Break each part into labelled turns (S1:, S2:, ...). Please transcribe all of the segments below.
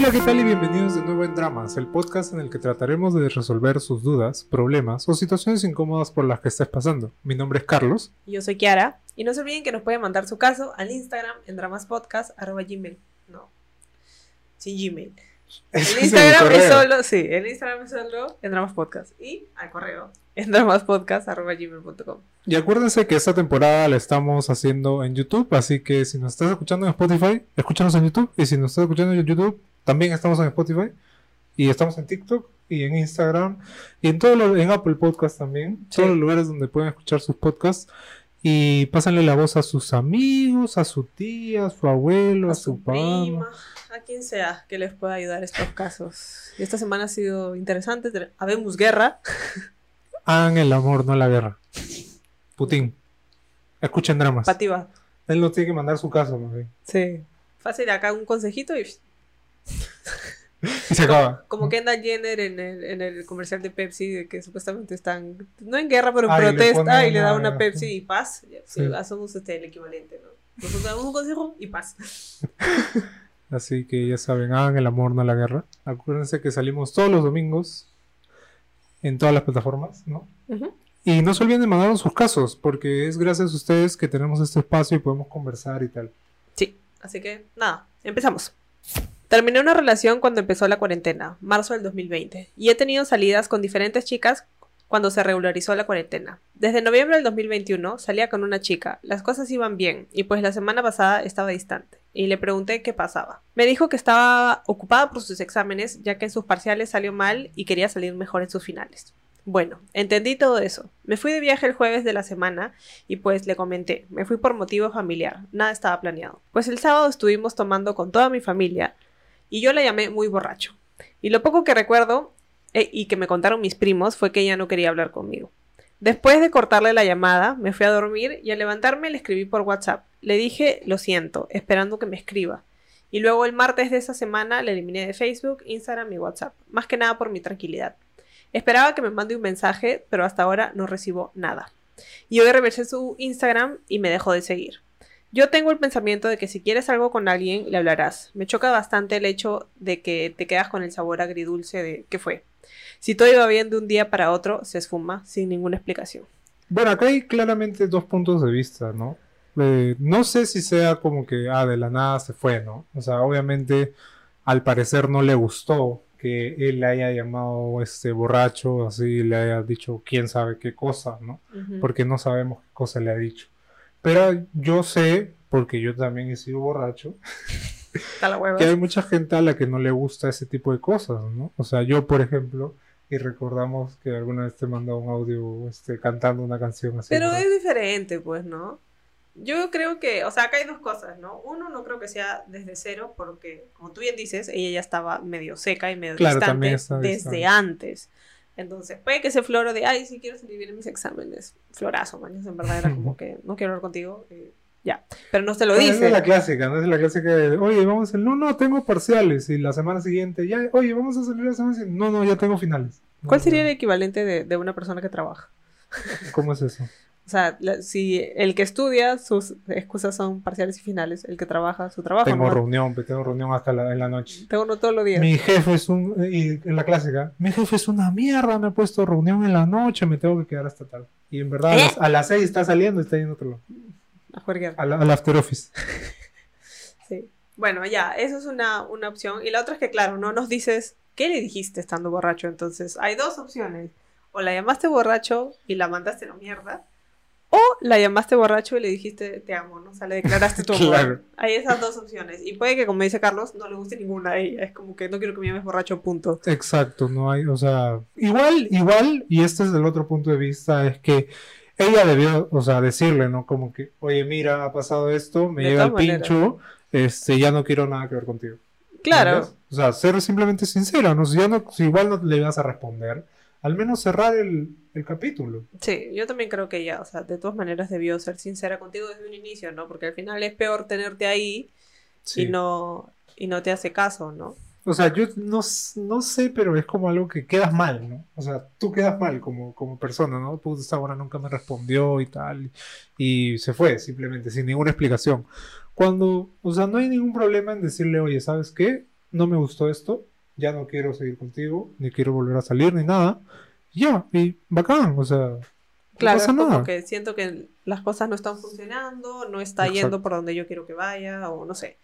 S1: Hola, ¿qué tal y bienvenidos de nuevo en Dramas, el podcast en el que trataremos de resolver sus dudas, problemas o situaciones incómodas por las que estés pasando. Mi nombre es Carlos.
S2: Yo soy Kiara. Y no se olviden que nos pueden mandar su caso al Instagram en dramaspodcast.gmail. No, sin Gmail. El
S1: es
S2: Instagram es, solo, sí, el Instagram es solo en dramaspodcast. Y al correo en dramaspodcast.gmail.com.
S1: Y acuérdense que esta temporada la estamos haciendo en YouTube, así que si nos estás escuchando en Spotify, escúchanos en YouTube. Y si nos estás escuchando en YouTube, también estamos en Spotify. Y estamos en TikTok y en Instagram y en todo lo- en Apple Podcast también.
S2: Sí.
S1: Todos los lugares donde pueden escuchar sus podcasts. Y pásenle la voz a sus amigos, a su tía, a su abuelo, a,
S2: A
S1: su,
S2: prima, a quien sea que les pueda ayudar estos casos. Y esta semana ha sido interesante. Te- Habemos guerra.
S1: Hagan el amor, no la guerra. Putin. Escuchen dramas.
S2: Pativa.
S1: Él no tiene que mandar su caso, más bien.
S2: Sí. Fácil, acá un consejito y
S1: Y se acaba.
S2: Como Kendall Jenner en el, en el comercial de Pepsi, de que supuestamente están, no en guerra, pero en
S1: Ah, y le
S2: protesta, y le da
S1: una-
S2: Pepsi y paz.
S1: Sí.
S2: hacemos este, el equivalente, ¿no? Nosotros damos un consejo y paz.
S1: Así que ya saben, hagan el amor, no la guerra. Acuérdense que salimos todos los domingos en todas las plataformas, ¿no? Y no se olviden de mandarnos sus casos, porque es gracias a ustedes que tenemos este espacio y podemos conversar y tal.
S2: Sí, así que nada, empezamos. Terminé una relación cuando empezó la cuarentena, marzo del 2020, y he tenido salidas con diferentes chicas cuando se regularizó la cuarentena. Desde noviembre del 2021 salía con una chica, las cosas iban bien, y pues la semana pasada estaba distante, y le pregunté qué pasaba. Me dijo que estaba ocupada por sus exámenes, ya que en sus parciales salió mal y quería salir mejor en sus finales. Bueno, entendí todo eso. Me fui de viaje el jueves de la semana y pues le comenté, me fui por motivo familiar, nada estaba planeado. Pues el sábado estuvimos tomando con toda mi familia y yo la llamé muy borracho. Y lo poco que recuerdo eh, y que me contaron mis primos fue que ella no quería hablar conmigo. Después de cortarle la llamada, me fui a dormir y al levantarme le escribí por WhatsApp. Le dije lo siento, esperando que me escriba. Y luego el martes de esa semana le eliminé de Facebook, Instagram y WhatsApp, más que nada por mi tranquilidad. Esperaba que me mande un mensaje, pero hasta ahora no recibo nada. Y hoy reversé su Instagram y me dejó de seguir. Yo tengo el pensamiento de que si quieres algo con alguien, le hablarás. Me choca bastante el hecho de que te quedas con el sabor agridulce de qué fue. Si todo iba bien de un día para otro, se esfuma sin ninguna explicación.
S1: Bueno, acá hay claramente dos puntos de vista, ¿no? Eh, no sé si sea como que, ah, de la nada se fue, ¿no? O sea, obviamente, al parecer no le gustó que él le haya llamado este borracho, así le haya dicho quién sabe qué cosa, ¿no? Porque no sabemos qué cosa le ha dicho. Pero yo sé, porque yo también he sido borracho, que hay mucha gente a la que no le gusta ese tipo de cosas, ¿no? O sea, yo, por ejemplo, y recordamos que alguna vez te mandó un audio este, cantando una canción así.
S2: Pero
S1: ¿verdad?
S2: es diferente, pues, ¿no? Yo creo que, o sea, acá hay dos cosas, ¿no? Uno, no creo que sea desde cero, porque, como tú bien dices, ella ya estaba medio seca y medio
S1: Claro,
S2: distante desde
S1: distante.
S2: antes. Entonces, puede que ese floro de, ay, sí quiero salir bien en mis exámenes. Florazo, man. En verdad era como que no quiero hablar contigo. eh, ya. Pero no te lo
S1: No,
S2: dice.
S1: es la clásica, ¿no? Es la clásica de, oye, vamos a no, no, tengo parciales. Y la semana siguiente, ya, oye, vamos a salir la semana siguiente. No, no, ya tengo finales.
S2: ¿Cuál
S1: No,
S2: sería el
S1: no.
S2: equivalente de, de una persona que trabaja?
S1: ¿Cómo es eso?
S2: O sea, la- si el que estudia, sus excusas son parciales y finales. El que trabaja, su trabajo.
S1: Tengo
S2: ¿no?
S1: reunión, tengo reunión hasta la, en la noche.
S2: Tengo uno todos los días.
S1: Mi jefe es un, y en la clásica, mi jefe es una mierda, me ha puesto reunión en la noche, me tengo que quedar hasta tarde. Y en verdad, a
S2: ¿Eh?
S1: las- a las seis está saliendo y está yendo otro lado.
S2: A.
S1: Al, al after office.
S2: Sí. Bueno, ya, eso es una, una opción. Y la otra es que, claro, no nos dices qué le dijiste estando borracho. Entonces, hay dos opciones. O la llamaste borracho y la mandaste a la mierda. La llamaste borracho y le dijiste te amo, ¿no? O sea, le declaraste tu amor.
S1: Claro.
S2: Hay esas dos opciones. Y puede que, como dice Carlos, no le guste ninguna de ellas. Es como que no quiero que me llames borracho, punto.
S1: Exacto, no hay, o sea, igual, igual, y este es el otro punto de vista, es que ella debió, o sea, decirle, ¿no? Como que, oye, mira, ha pasado esto, me llega el
S2: maneras.
S1: pincho, este, ya no quiero nada que ver contigo.
S2: Claro.
S1: ¿Entiendes? O sea, ser simplemente sincera, ¿no? Si, ya no, si igual no le vas a responder, al menos cerrar el, el capítulo.
S2: Sí, yo también creo que ella, o sea, de todas maneras debió ser sincera contigo desde un inicio, ¿no? Porque al final es peor tenerte ahí
S1: Sí.
S2: y no y no te hace caso, ¿no?
S1: O sea, yo no, no sé, pero es como algo que quedas mal, ¿no? O sea, tú quedas mal como, como persona, ¿no? Pues esta hora nunca me respondió y tal. Y se fue, simplemente, sin ninguna explicación. Cuando, o sea, no hay ningún problema en decirle, oye, ¿sabes qué? no me gustó esto, ya no quiero seguir contigo, ni quiero volver a salir, ni nada. Ya, y bacán, o sea,
S2: Claro,
S1: no pasa
S2: es como
S1: nada.
S2: que siento que las cosas no están funcionando, no está
S1: Exacto.
S2: yendo por donde yo quiero que vaya, o no sé.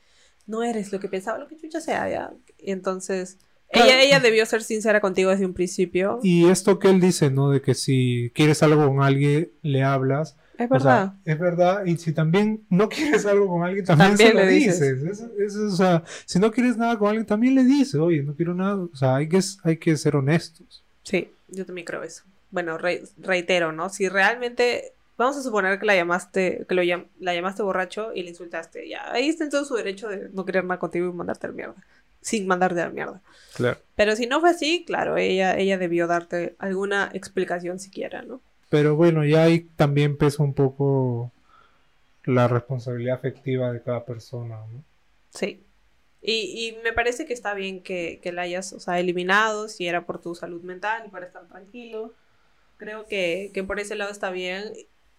S2: No eres lo que pensaba, lo que chucha sea, ya. Y entonces,
S1: Claro.
S2: ella, ella debió ser sincera contigo desde un principio.
S1: Y esto que él dice, ¿no? De que si quieres algo con alguien, le hablas.
S2: Es
S1: O
S2: verdad.
S1: sea, es verdad. Y si también no quieres algo con alguien, también,
S2: También
S1: se lo
S2: le dices.
S1: dices. Eso- eso, o sea, si no quieres nada con alguien, también le dices, oye, no quiero nada. O sea, hay que, hay que ser honestos.
S2: Sí, yo también creo eso. Bueno, re- reitero, ¿no? Si realmente, vamos a suponer que la llamaste, que lo llam- la llamaste borracho y le insultaste, ya, ahí está en todo su derecho de no querer nada contigo y mandarte a la mierda, sin mandarte a la mierda.
S1: Claro.
S2: Pero si no fue así, claro, ella, ella debió darte alguna explicación siquiera, ¿no?
S1: Pero bueno, ya ahí también pesa un poco la responsabilidad afectiva de cada persona, ¿no?
S2: Sí. Y, y me parece que está bien que, que la hayas, o sea, eliminado si era por tu salud mental y para estar tranquilo. Creo que, que por ese lado está bien.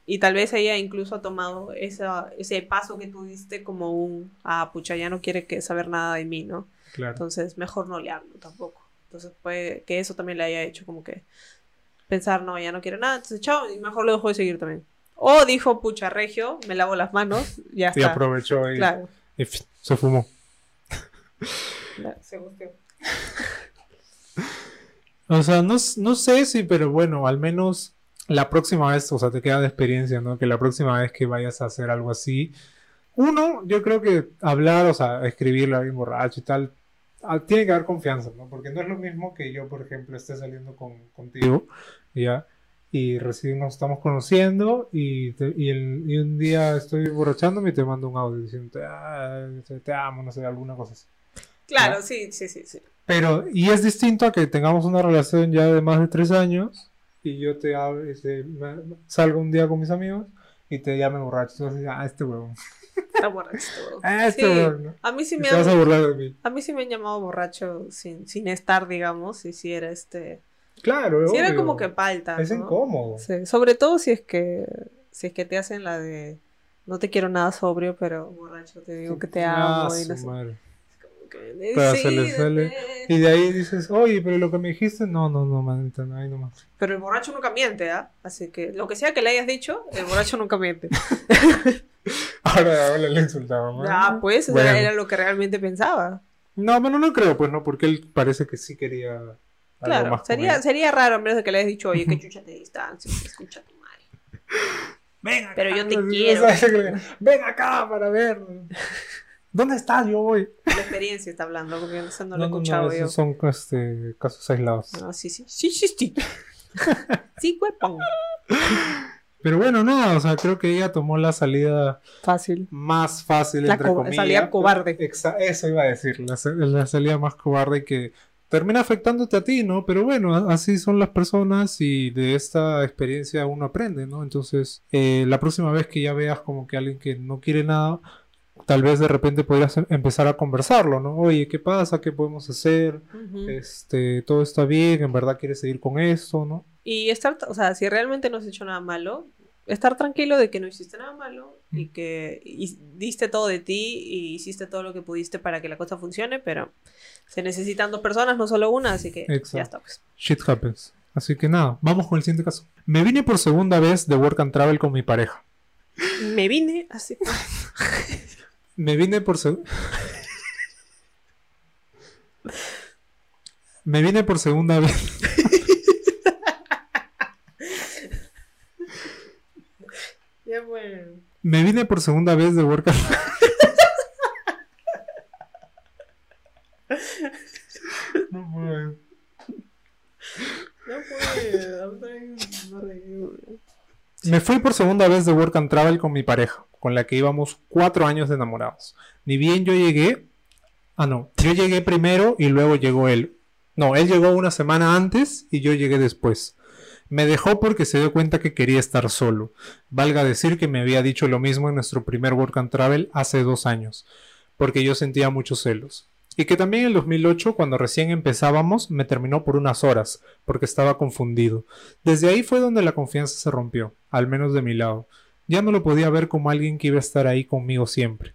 S2: Y tal vez ella incluso ha tomado esa, ese paso que tú diste como un, ah, pucha, ya no quiere que saber nada de mí, ¿no?
S1: Claro.
S2: Entonces, mejor no le hablo tampoco. Entonces, puede que eso también le haya hecho como que pensar, no, ya no quiere nada, entonces, chao, y mejor lo dejo de seguir también. O dijo, pucha, regio, me lavo las manos, ya
S1: Y
S2: está.
S1: aprovechó y,
S2: Claro.
S1: y se fumó.
S2: Ya, se gusteó.
S1: O sea, no, no sé si, pero bueno, al menos la próxima vez, o sea, te queda de experiencia, ¿no? Que la próxima vez que vayas a hacer algo así, uno, yo creo que hablar, o sea, escribirle a alguien borracho y tal, tiene que haber confianza, ¿no? Porque no es lo mismo que yo, por ejemplo, esté saliendo con, contigo, ¿ya? Y recién nos estamos conociendo y, te- y, el- y un día estoy borrachándome y te mando un audio diciendo, ah, te, te amo, no sé, alguna cosa así.
S2: Claro,
S1: ¿No?
S2: sí, sí, sí, sí.
S1: Pero, y es distinto a que tengamos una relación ya de más de tres años y yo te hable, este, salgo un día con mis amigos y te llame borracho. Decir, ah, este huevón.
S2: Está borracho.
S1: Ah, este
S2: Sí. A mí sí me
S1: a
S2: han,
S1: burlar de mí.
S2: a mí sí me han llamado borracho sin, sin estar, digamos, y si era este,
S1: Claro,
S2: si era como que falta,
S1: Es
S2: ¿no?
S1: incómodo.
S2: Sí, sobre todo si es que si es que te hacen la de no te quiero nada sobrio, pero borracho te digo que te
S1: Ah,
S2: amo y no sé. Que,
S1: Pero se le sale. Y de ahí dices, oye, pero lo que me dijiste, no, no, no, manita, no, ahí nomás.
S2: Pero el borracho nunca miente, ¿ah? Así que lo que sea que le hayas dicho, el borracho nunca miente.
S1: Ahora, ahora le insultaba. ¿no?
S2: Ah, pues
S1: Bueno.
S2: era, era lo que realmente pensaba.
S1: No, bueno, no creo, pues no, porque él parece que sí quería. algo
S2: Claro,
S1: más
S2: sería, sería raro a menos de que le hayas dicho, oye, que chucha te distancia, escucha a tu madre.
S1: Ven
S2: Pero yo te
S1: acá,
S2: quiero.
S1: ¿sabes qué le- Ven acá para ver. ¿Dónde estás? Yo voy.
S2: La experiencia está hablando, porque eso no, lo he escuchado yo.
S1: esos son este, casos aislados.
S2: No, sí, sí, sí, sí, sí. sí, huepón.
S1: Pero bueno, nada, o sea, creo que ella tomó la salida
S2: Fácil.
S1: más fácil,
S2: La
S1: entre
S2: co-
S1: comillas.
S2: salida cobarde.
S1: Exa- eso iba a decir, la, la salida más cobarde que termina afectándote a ti, ¿no? Pero bueno, así son las personas y de esta experiencia uno aprende, ¿no? Entonces, eh, la próxima vez que ya veas como que alguien que no quiere nada, tal vez de repente podrías em- empezar a conversarlo, ¿no? Oye, ¿qué pasa? ¿Qué podemos hacer? Este, todo está bien, en verdad quieres seguir con esto, ¿no?
S2: Y estar, o sea, si realmente no has hecho nada malo, estar tranquilo de que no hiciste nada malo y que y diste todo de ti y hiciste todo lo que pudiste para que la cosa funcione, pero se necesitan dos personas, no solo una, así que
S1: Exacto.
S2: ya está, pues.
S1: Shit happens. Así que nada, vamos con el siguiente caso. Me vine por segunda vez de Work and Travel con mi pareja.
S2: Me vine así.
S1: Me vine por segunda... Me vine por segunda vez.
S2: Ya bueno.
S1: Me vine por segunda vez de Work and No puedo.
S2: No puedo.
S1: Me fui por segunda vez de Work and Travel con mi pareja, con la que íbamos cuatro años de enamorados. Ni bien yo llegué. Ah, no. Yo llegué primero y luego llegó él. No, él llegó una semana antes y yo llegué después. Me dejó porque se dio cuenta que quería estar solo. Valga decir que me había dicho lo mismo en nuestro primer Work and Travel hace dos años, porque yo sentía muchos celos. Y que también en el 2008, cuando recién empezábamos, me terminó por unas horas, porque estaba confundido. Desde ahí fue donde la confianza se rompió, al menos de mi lado. Ya no lo podía ver como alguien que iba a estar ahí conmigo siempre.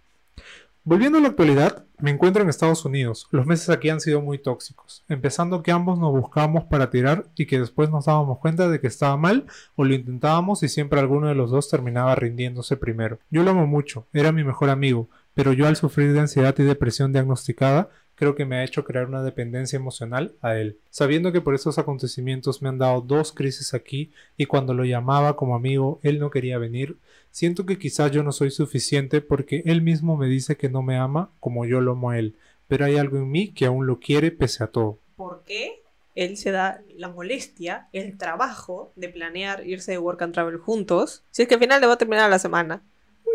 S1: Volviendo a la actualidad, me encuentro en Estados Unidos. Los meses aquí han sido muy tóxicos, empezando que ambos nos buscábamos para tirar y que después nos dábamos cuenta de que estaba mal o lo intentábamos y siempre alguno de los dos terminaba rindiéndose primero. Yo lo amo mucho, era mi mejor amigo, pero yo al sufrir de ansiedad y depresión diagnosticada, creo que me ha hecho crear una dependencia emocional a él. Sabiendo que por esos acontecimientos me han dado dos crisis aquí y cuando lo llamaba como amigo él no quería venir, siento que quizás yo no soy suficiente porque él mismo me dice que no me ama como yo lo amo a él, pero hay algo en mí que aún lo quiere pese a todo.
S2: ¿Por qué? Él se da la molestia, el trabajo de planear irse de work and travel juntos, si es que al final le va a terminar la semana.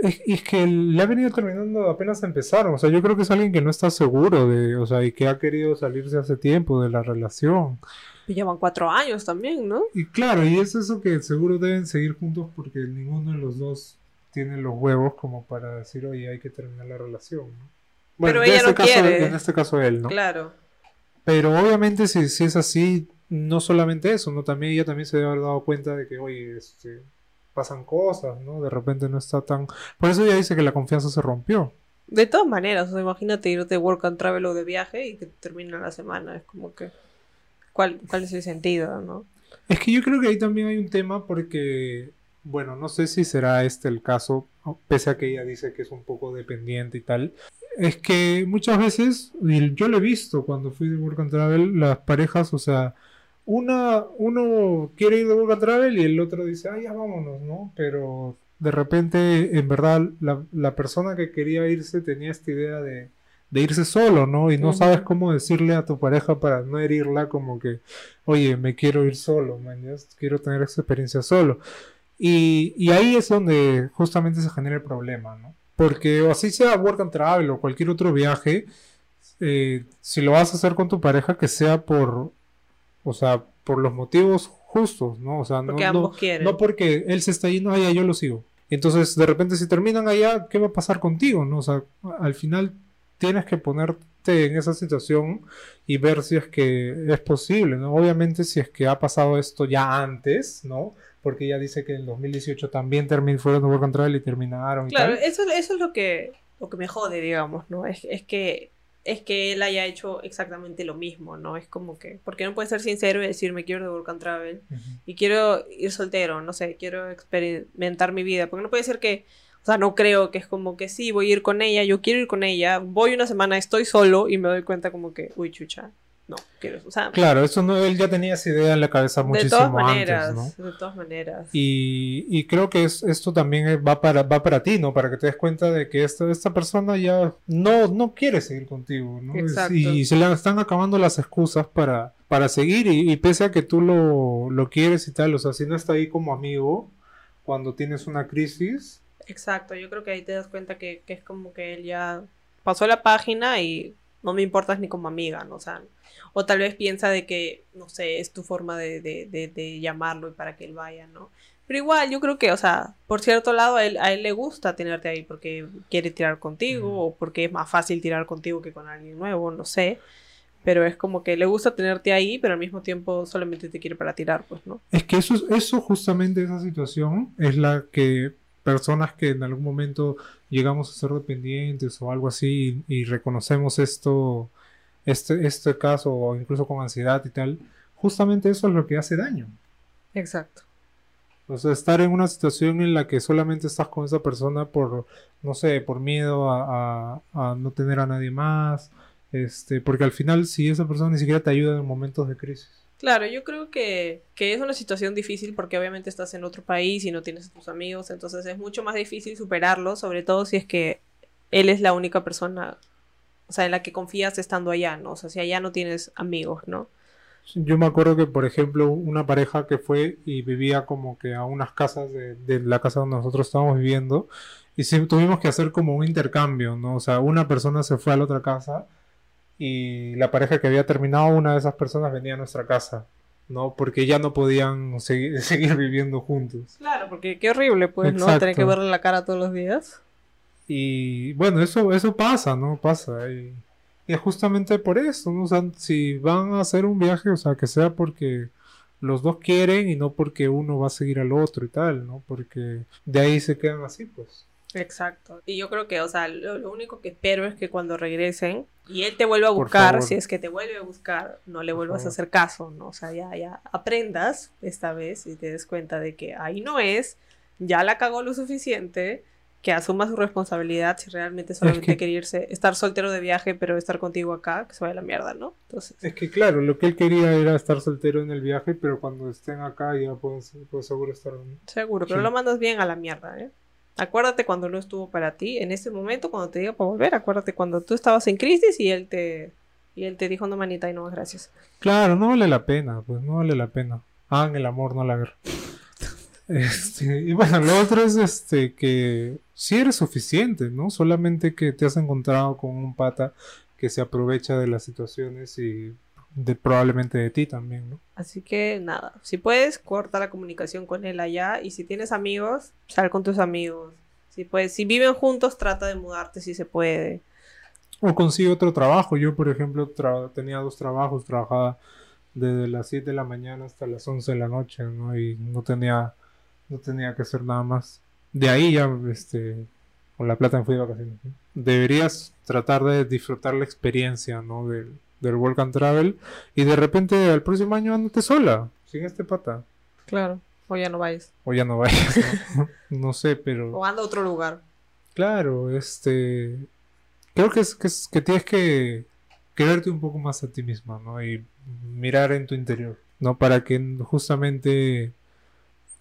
S1: Es, es, que le ha venido terminando apenas empezaron. O sea, yo creo que es alguien que no está seguro de, o sea, y que ha querido salirse hace tiempo de la relación.
S2: Y llevan cuatro años también, ¿no?
S1: Y claro, y es eso que seguro deben seguir juntos porque ninguno de los dos tiene los huevos como para decir, oye, hay que terminar la relación, ¿no?
S2: Bueno, Pero ella
S1: este
S2: no
S1: caso,
S2: quiere.
S1: En este caso él, ¿no?
S2: Claro.
S1: Pero obviamente si, si es así, no solamente eso, ¿no? También ella también se debe haber dado cuenta de que, oye, este, pasan cosas, ¿no? De repente no está tan... Por eso ella dice que la confianza se rompió.
S2: De todas maneras, o sea, imagínate irte de work and travel o de viaje y que termina la semana. Es como que... ¿Cuál, cuál es el sentido, no?
S1: Es que yo creo que ahí también hay un tema porque, bueno, no sé si será este el caso, pese a que ella dice que es un poco dependiente y tal. Es que muchas veces, y yo lo he visto cuando fui de Work and Travel, las parejas, o sea, una, uno quiere ir de Work and Travel y el otro dice, ah, ya vámonos, ¿no? Pero de repente, en verdad, la, la persona que quería irse tenía esta idea de, de irse solo, ¿no? Y no sabes cómo decirle a tu pareja para no herirla como que, oye, me quiero ir solo, man, quiero tener esa experiencia solo. Y, y ahí es donde justamente se genera el problema, ¿no? Porque o así sea work and travel o cualquier otro viaje, eh, si lo vas a hacer con tu pareja, que sea por, o sea, por los motivos justos, ¿no? O sea, no,
S2: Porque
S1: no, no porque él se está yendo allá, yo lo sigo. Entonces, de repente, si terminan allá, ¿qué va a pasar contigo? ¿no? O sea, al final tienes que ponerte en esa situación y ver si es que es posible, ¿no? Obviamente, si es que ha pasado esto ya antes, ¿no? Porque ella dice que en 2018 también termin fueron de Work and Travel y terminaron y
S2: Claro,
S1: tal.
S2: eso, eso es lo que, lo que me jode, digamos, ¿no? Es, es que es que él haya hecho exactamente lo mismo, ¿no? Es como que, porque no puede ser sincero y decir me quiero de work and travel y quiero ir soltero, no sé, quiero experimentar mi vida, porque no puede ser que, o sea, no creo que es como que sí, voy a ir con ella, yo quiero ir con ella, voy una semana, estoy solo y me doy cuenta como que, uy, chucha, no, quiero, o sea,
S1: Claro, eso no, él ya tenía esa idea en la cabeza
S2: de
S1: muchísimo
S2: todas maneras,
S1: antes, ¿no?
S2: de todas maneras.
S1: Y, y creo que es, esto también va para, va para ti, ¿no? Para que te des cuenta de que esta, esta persona ya no, no quiere seguir contigo, ¿no?
S2: Exacto.
S1: Y, se le están acabando las excusas para, para seguir y, y pese a que tú lo, lo quieres y tal, o sea, si no está ahí como amigo cuando tienes una crisis,
S2: Exacto, yo creo que ahí te das cuenta que, que es como que él ya pasó la página y no me importas ni como amiga, ¿no? O sea, o tal vez piensa de que, no sé, es tu forma de, de, de, de llamarlo y para que él vaya, ¿no? Pero igual, yo creo que, o sea, por cierto lado, a él, a él le gusta tenerte ahí porque quiere tirar contigo
S1: Mm.
S2: o porque es más fácil tirar contigo que con alguien nuevo, no sé. Pero es como que le gusta tenerte ahí, pero al mismo tiempo solamente te quiere para tirar, pues, ¿no?
S1: es que eso, eso justamente, esa situación es la que personas que en algún momento llegamos a ser dependientes o algo así y, y reconocemos esto, este, este caso o incluso con ansiedad y tal, justamente eso es lo que hace daño.
S2: Exacto.
S1: O sea, estar en una situación en la que solamente estás con esa persona por, no sé, por miedo a, a- a no tener a nadie más, este, porque al final si esa persona ni siquiera te ayuda en momentos de crisis.
S2: Claro, yo creo que, que es una situación difícil porque obviamente estás en otro país y no tienes a tus amigos, entonces es mucho más difícil superarlo, sobre todo si es que él es la única persona, o sea, en la que confías estando allá, ¿no? O sea, si allá no tienes amigos, ¿no?
S1: Yo me acuerdo que, por ejemplo, una pareja que fue y vivía como que a unas casas de, de la casa donde nosotros estábamos viviendo, y sí tuvimos que hacer como un intercambio, ¿no? O sea, una persona se fue a la otra casa y la pareja que había terminado, una de esas personas venía a nuestra casa, ¿no? Porque ya no podían seguir, seguir viviendo juntos.
S2: Claro, porque qué horrible, pues, ¿no? Tener que verle la cara todos los días.
S1: Y bueno, eso, eso pasa, ¿no? Pasa. Y, y es justamente por eso, ¿no? O sea, si van a hacer un viaje, o sea, que sea porque los dos quieren y no porque uno va a seguir al otro y tal, ¿no? Porque de ahí se quedan así, pues.
S2: Exacto. Y yo creo que, o sea, lo, lo único que espero es que cuando regresen y él te vuelva a buscar, si es que te vuelve a buscar, no le vuelvas a hacer caso, ¿no? O sea, ya, ya aprendas esta vez y te des cuenta de que ahí no es, ya la cagó lo suficiente, que asuma su responsabilidad si realmente solamente
S1: que-
S2: quiere irse, estar soltero de viaje, pero estar contigo acá, que se vaya a la mierda, ¿no? Entonces,
S1: Es que claro, lo que él quería era estar soltero en el viaje, pero cuando estén acá ya pueden, pueden seguro estar...
S2: seguro, pero
S1: Sí.
S2: lo mandas bien a la mierda, ¿eh? Acuérdate cuando no estuvo para ti, en ese momento, cuando te diga para volver, acuérdate cuando tú estabas en crisis y él te, y él te dijo, no, manita, y no, gracias.
S1: Claro, no vale la pena, pues no vale la pena. Hagan el amor, no la guerra. Este, y bueno, lo otro es este que sí eres suficiente, ¿no? Solamente que te has encontrado con un pata que se aprovecha de las situaciones y de, probablemente de ti también, ¿no?
S2: Así que nada, si puedes, corta la comunicación con él allá y si tienes amigos, sal con tus amigos. Si puedes, si viven juntos, trata de mudarte si se puede.
S1: O consigue otro trabajo. Yo, por ejemplo, tra- tenía dos trabajos, trabajaba desde las 7 de la mañana hasta las 11 de la noche, ¿no? Y no tenía, no tenía que hacer nada más. De ahí ya, este, con la plata me fui de vacaciones. Deberías tratar de disfrutar la experiencia, ¿no? Del, del Work and Travel y de repente al próximo año andate sola, sin este pata.
S2: Claro. O ya no vayas.
S1: O ya no vayas, ¿no? no sé, pero...
S2: O anda a otro lugar.
S1: Claro, este. Creo que es, que es que tienes que quererte un poco más a ti misma, ¿no? Y mirar en tu interior, ¿no? Para que justamente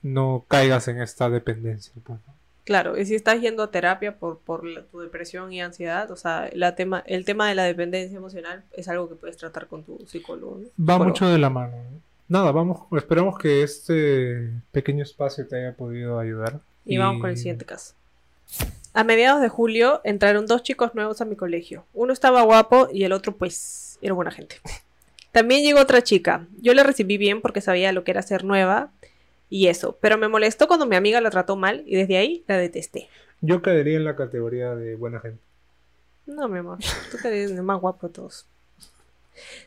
S1: no caigas en esta dependencia. pues, ¿no?
S2: Claro, y si estás yendo a terapia por, por la- tu depresión y ansiedad, o sea, la tema, el tema de la dependencia emocional es algo que puedes tratar con tu psicólogo. ¿no?
S1: Va mucho de la mano. ¿no? Nada, vamos, esperamos que este pequeño espacio te haya podido ayudar.
S2: Y vamos con el siguiente caso. A mediados de julio entraron dos chicos nuevos a mi colegio. Uno estaba guapo y el otro, pues, era buena gente. También llegó otra chica. Yo la recibí bien porque sabía lo que era ser nueva y eso, pero me molestó cuando mi amiga la trató mal y desde ahí la detesté.
S1: Yo caería en la categoría de buena gente.
S2: No, mi amor, tú eres el más guapo de todos.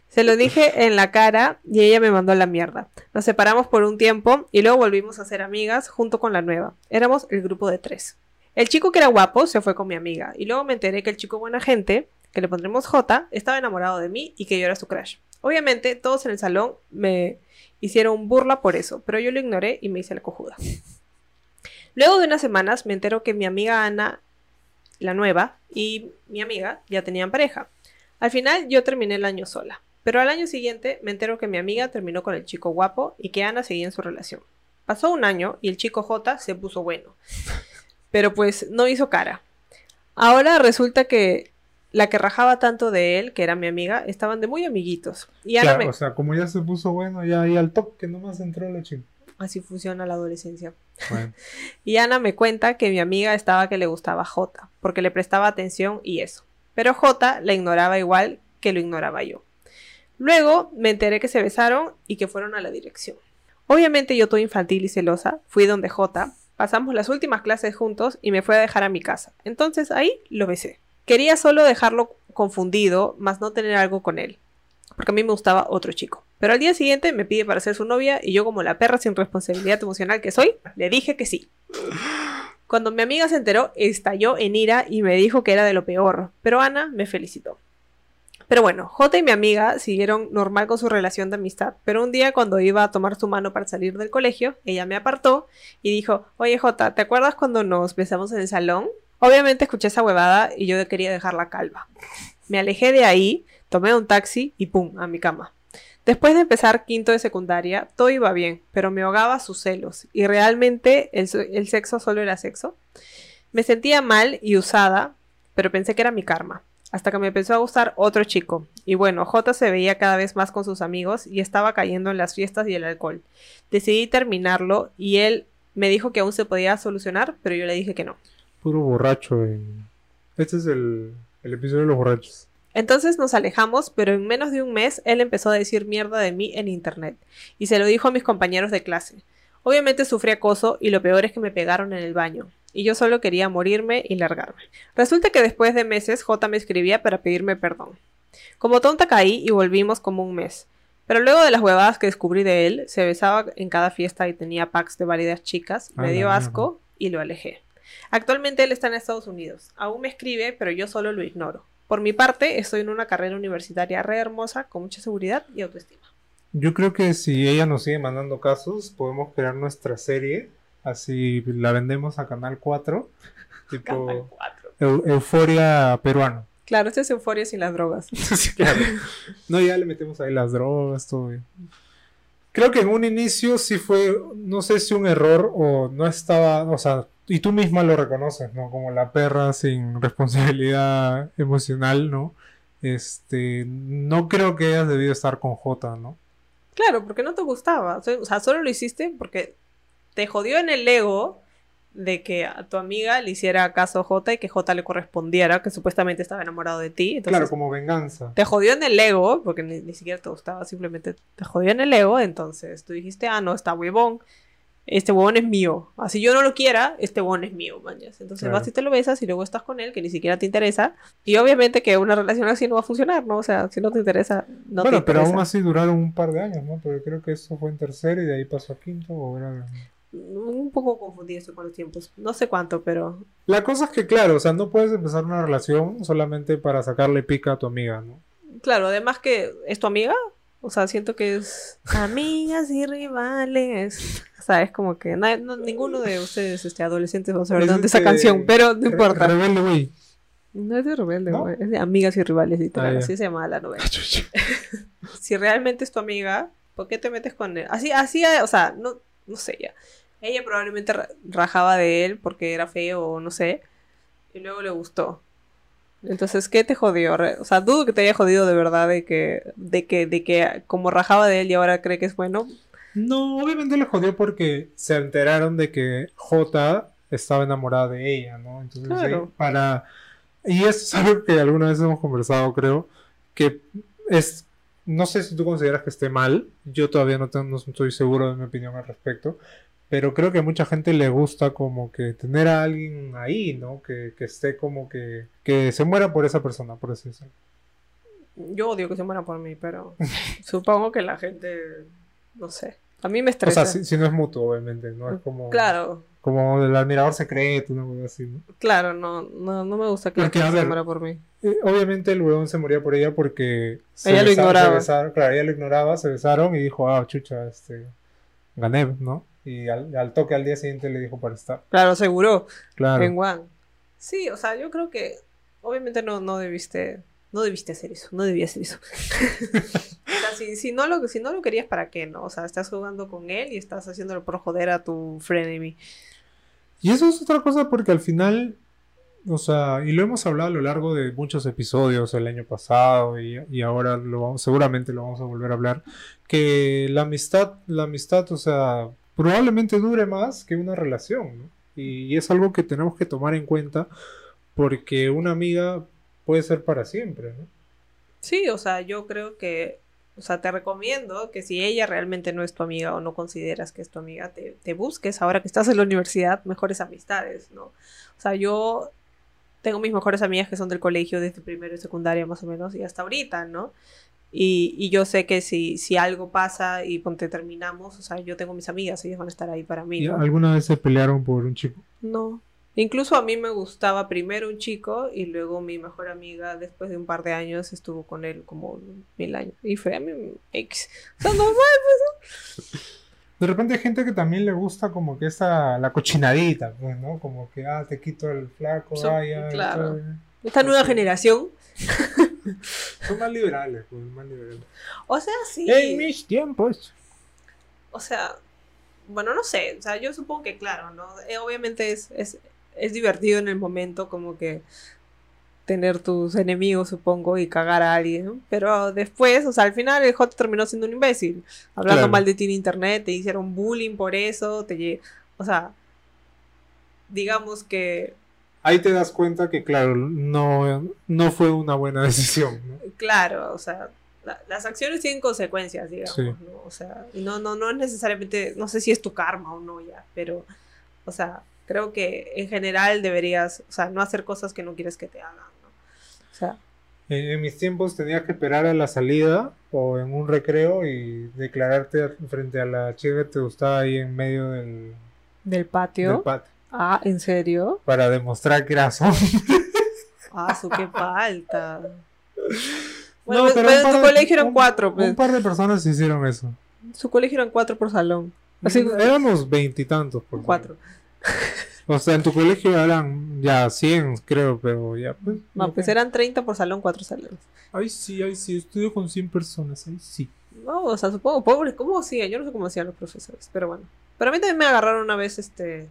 S2: Se lo dije en la cara y ella me mandó a la mierda. Nos separamos por un tiempo y luego volvimos a ser amigas junto con la nueva. Éramos el grupo de tres. El chico que era guapo se fue con mi amiga y luego me enteré que el chico buena gente, que le pondremos J, estaba enamorado de mí y que yo era su crush. Obviamente todos en el salón me hicieron burla por eso, pero yo lo ignoré y me hice la cojuda. Luego de unas semanas me entero que mi amiga Ana la nueva, y mi amiga ya tenían pareja. Al final yo terminé el año sola, pero al año siguiente me entero que mi amiga terminó con el chico guapo y que Ana seguía en su relación. Pasó un año y el chico J se puso bueno, pero pues no hizo cara. Ahora resulta que la que rajaba tanto de él, que era mi amiga, estaban de muy amiguitos. Y Ana
S1: Claro,
S2: me...
S1: O sea, como ya se puso bueno, ya ahí al toque nomás entró la chica.
S2: Así funciona la adolescencia.
S1: Bueno.
S2: Y Ana me cuenta que mi amiga estaba que le gustaba J, porque le prestaba atención y eso. Pero J la ignoraba igual que lo ignoraba yo. Luego me enteré que se besaron y que fueron a la dirección. Obviamente yo toda infantil y celosa, fui donde J, pasamos las últimas clases juntos y me fue a dejar a mi casa. Entonces ahí lo besé. Quería solo dejarlo confundido, más no tener algo con él, porque a mí me gustaba otro chico. Pero al día siguiente me pide para ser su novia y yo como la perra sin responsabilidad emocional que soy, le dije que sí. Cuando mi amiga se enteró, estalló en ira y me dijo que era de lo peor, pero Ana me felicitó. Pero bueno, J y mi amiga siguieron normal con su relación de amistad, pero un día cuando iba a tomar su mano para salir del colegio, ella me apartó y dijo, oye J, ¿te acuerdas cuando nos besamos en el salón? Obviamente escuché esa huevada y yo quería dejarla calva. Me alejé de ahí, tomé un taxi y pum, a mi cama. Después de empezar quinto de secundaria, todo iba bien, pero me ahogaba sus celos y realmente el, sexo solo era sexo. Me sentía mal y usada, pero pensé que era mi karma. Hasta que me empezó a gustar otro chico. Y bueno, J se veía cada vez más con sus amigos y estaba cayendo en las fiestas y el alcohol. Decidí terminarlo y él me dijo que aún se podía solucionar, pero yo le dije que no.
S1: Puro borracho. en- Este es el, el episodio de los borrachos.
S2: Entonces nos alejamos, pero en menos de un mes él empezó a decir mierda de mí en internet y se lo dijo a mis compañeros de clase. Obviamente sufrí acoso y lo peor es que me pegaron en el baño y yo solo quería morirme y largarme. Resulta que después de meses J me escribía para pedirme perdón. Como tonta caí y volvimos como un mes. Pero luego de las huevadas que descubrí de él, se besaba en cada fiesta y tenía packs de varias chicas, me dio asco y lo alejé. Actualmente él está en Estados Unidos. Aún me escribe, pero yo solo lo ignoro. Por mi parte, estoy en una carrera universitaria re hermosa, con mucha seguridad y autoestima.
S1: Yo creo que si ella nos sigue mandando casos, podemos crear nuestra serie. Así la vendemos a Canal 4. Tipo
S2: Canal 4.
S1: Eu- Euforia peruano.
S2: Claro, esta es euforia sin las drogas.
S1: Sí, claro. No, ya le metemos ahí las drogas, todo bien. Creo que en un inicio sí fue, no sé si un error o no estaba, o sea, y tú misma lo reconoces, ¿no? Como la perra sin responsabilidad emocional, ¿no? Este, no creo que hayas debido estar con Jota, ¿no?
S2: Claro, porque no te gustaba. O sea, solo lo hiciste porque te jodió en el ego de que a tu amiga le hiciera caso a Jota y que Jota le correspondiera, que supuestamente estaba enamorado de ti. Entonces,
S1: claro, como venganza.
S2: te jodió en el ego, porque ni, ni siquiera te gustaba, simplemente te jodió en el ego, entonces tú dijiste, ah, no, está huevón, este huevón es mío. Así yo no lo quiera, este huevón es mío, mañas. Entonces
S1: Claro.
S2: vas y te lo besas y luego estás con él, que ni siquiera te interesa. Y obviamente que una relación así no va a funcionar, ¿no? O sea, si no te interesa, no
S1: bueno,
S2: te
S1: pero
S2: interesa.
S1: aún así duraron un par de años, ¿no? Porque creo que eso fue en tercero y de ahí pasó a quinto o era...
S2: Un poco confundido estoy con los tiempos. No sé cuánto, pero
S1: La cosa es que, claro, o sea, no puedes empezar una relación solamente para sacarle pica a tu amiga, ¿no?
S2: claro, además que es tu amiga. O sea, siento que es amigas y rivales. O sea, es como que na- no- ninguno de ustedes, este, adolescentes, va a saber
S1: Es
S2: dónde esa canción, pero no importa.
S1: Rebelde, güey.
S2: No es de rebelde,
S1: ¿No?
S2: güey, es de amigas y rivales, literal.
S1: Ah,
S2: así se llama la novela. si realmente es tu amiga, ¿por qué te metes con él? Así, así, o sea, no, no sé ya. Ella probablemente ra- rajaba de él porque era feo o no sé. Y luego le gustó. Entonces, ¿qué te jodió? O sea, dudo que te haya jodido de verdad de que, de que, de que como rajaba de él y ahora cree que es bueno.
S1: No, obviamente le jodió porque se enteraron de que J estaba enamorada de ella, ¿no? Entonces,
S2: Claro.
S1: para... Y eso es algo que alguna vez hemos conversado, creo, que es... No sé si tú consideras que esté mal, yo todavía no, tengo- no estoy seguro de mi opinión al respecto, pero creo que a mucha gente le gusta como que tener a alguien ahí, ¿no? Que, que esté como que... que se muera por esa persona, por así decirlo.
S2: Yo odio que se muera por mí, pero supongo que la gente, no sé. A mí me
S1: O
S2: estresa.
S1: sea, si, si no es mutuo, obviamente, ¿no? Es como...
S2: Claro,
S1: Como el admirador secreto, una cosa así, ¿no?
S2: Claro, no, no, no me gusta que la
S1: Porque,
S2: gente se
S1: ver,
S2: muera por mí.
S1: Eh, obviamente el huevón se moría por ella porque se
S2: Ella lo
S1: besaron- se
S2: ignoraba.
S1: besaron, claro, ella lo ignoraba, se besaron y dijo, ah, chucha, este, gané, ¿no? Y al, al toque al día siguiente le dijo para estar.
S2: Claro, aseguró
S1: Claro.
S2: en One. Sí, o sea, yo creo que obviamente no, no debiste, no debiste hacer eso, no debías hacer eso. o sea, si, si, no lo, si no lo querías, ¿para qué no? O sea, estás jugando con él y estás haciéndolo por joder a tu frenemy.
S1: Y eso es otra cosa porque al final, o sea, y lo hemos hablado a lo largo de muchos episodios el año pasado y, y ahora lo vamos, seguramente lo vamos a volver a hablar, que la amistad, la amistad, o sea, probablemente dure más que una relación, ¿no? Y, es algo que tenemos que tomar en cuenta porque una amiga puede ser para siempre, ¿no?
S2: Sí, o sea, yo creo que, o sea, te recomiendo que si ella realmente no es tu amiga o no consideras que es tu amiga, te, te busques ahora que estás en la universidad mejores amistades, ¿no? O sea, yo tengo mis mejores amigas que son del colegio desde primero y secundaria más o menos y hasta ahorita, ¿no? Y, y yo sé que si, si algo pasa y ponte terminamos, o sea, yo tengo mis amigas, ellas van a estar ahí para mí,
S1: ¿Y
S2: ¿no?
S1: ¿Alguna vez se pelearon por un chico?
S2: No. Incluso a mí me gustaba primero un chico y luego mi mejor amiga después de un par de años estuvo con él como mil años. Y fue a mi ex. O sea, normal.
S1: De repente hay gente que también le gusta como que esa, la cochinadita, pues, ¿no? Como que, ah, te quito el flaco,
S2: Son-
S1: ah, ya,
S2: claro. Esta nueva
S1: Sí.
S2: generación.
S1: Son más liberales, pues, más liberales.
S2: O sea, sí.
S1: En mis tiempos.
S2: O sea, bueno, no sé. O sea, yo supongo que claro, ¿no? Eh, obviamente es, es, es divertido en el momento como que tener tus enemigos, supongo, y cagar a alguien. ¿no? Pero después, o sea, al final el J terminó siendo un imbécil. Hablando
S1: Claro.
S2: mal de ti en internet, te hicieron bullying por eso, te O sea, digamos que,
S1: Ahí te das cuenta que, claro, no, no fue una buena decisión, ¿no?
S2: claro, o sea, la- las acciones tienen consecuencias, digamos,
S1: Sí.
S2: ¿no? O sea, y no, no, no es necesariamente, no sé si es tu karma o no ya, pero, o sea, creo que en general deberías, o sea, no hacer cosas que no quieres que te hagan, ¿no? O sea,
S1: En, en mis tiempos tenías que esperar a la salida o en un recreo y declararte frente a la chica que te gustaba ahí en medio del,
S2: del
S1: del
S2: patio. Ah, ¿en serio?
S1: para demostrar que era zombie.
S2: Ah, su qué falta.
S1: No,
S2: Bueno, pues,
S1: pero
S2: pues en tu
S1: de-
S2: colegio eran
S1: un-
S2: cuatro, pues.
S1: Un par de personas hicieron eso.
S2: Su colegio eran cuatro por salón. Así,
S1: Éramos veintitantos. por
S2: cuatro.
S1: O sea, en tu colegio eran ya 100, creo, pero ya. Pues,
S2: No, pues eran 30 por salón, cuatro salones.
S1: Ay, sí, ay, sí, estudio con 100 personas, ay, sí.
S2: No, o sea, supongo, pobres, ¿cómo hacían? Yo no sé cómo hacían los profesores, pero bueno. Pero a mí también me agarraron una vez, este,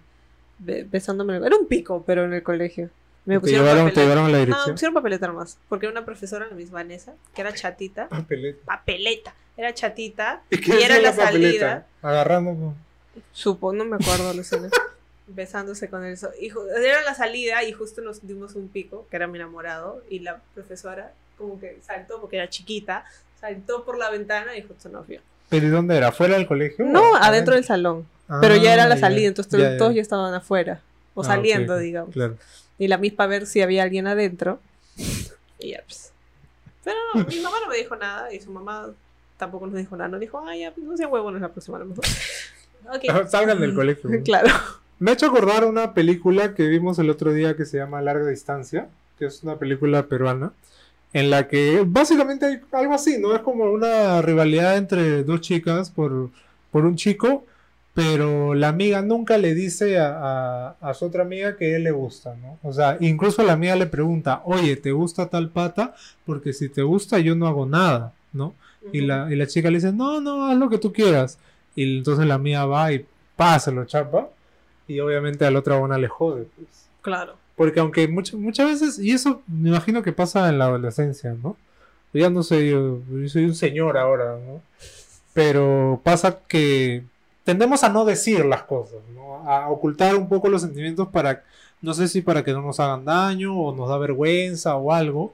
S2: be- besándome. en el- Era un pico, pero en el colegio. Me
S1: te,
S2: pusieron
S1: llevaron, te llevaron a la
S2: No, me
S1: dirección.
S2: pusieron papeleta nomás. Porque una profesora, la Miss Vanessa, que era chatita.
S1: Papeleta.
S2: Papeleta. Era chatita.
S1: ¿Y qué
S2: Y era
S1: hacía
S2: la salida.
S1: Agarrando.
S2: Supo, no me acuerdo, Lucina. besándose con él. Y era la salida y justo nos dimos un pico, que era mi enamorado. Y la profesora, como que saltó, porque era chiquita, saltó por la ventana y justo nos vio.
S1: ¿Pero y dónde era? ¿Fuera del colegio?
S2: No,
S1: ¿O
S2: adentro del salón. Pero ya era la salida, entonces todos- todos ya estaban afuera. O
S1: Ah,
S2: saliendo,
S1: ok,
S2: digamos.
S1: Claro.
S2: Y la misma ver si había alguien adentro. Y ya, pues. Pero no, mi mamá no me dijo nada y su mamá tampoco nos dijo nada. No dijo, ay, ya, no sean huevones la próxima, a lo mejor. Ok.
S1: Salgan del colegio. ¿no?
S2: Claro.
S1: Me ha hecho acordar una película que vimos el otro día que se llama Larga Distancia, que es una película peruana, en la que básicamente hay algo así, ¿no? Es como una rivalidad entre dos chicas por, por un chico, pero la amiga nunca le dice a, a- a su otra amiga que él le gusta, ¿no? O sea, incluso la amiga le pregunta, oye, ¿te gusta tal pata? Porque si te gusta yo no hago nada, ¿no? Y la, y la chica le dice, no, no, haz lo que tú quieras. Y entonces la mía va y pa, se lo chapa. Y obviamente a la otra buena le jode. Pues.
S2: Claro.
S1: Porque aunque muchas muchas veces, y eso me imagino que pasa en la adolescencia, ¿no? Yo ya no sé, yo, yo soy un señor ahora, ¿no? Pero pasa que tendemos a no decir las cosas, ¿no? A ocultar un poco los sentimientos para, no sé si para que no nos hagan daño o nos da vergüenza o algo.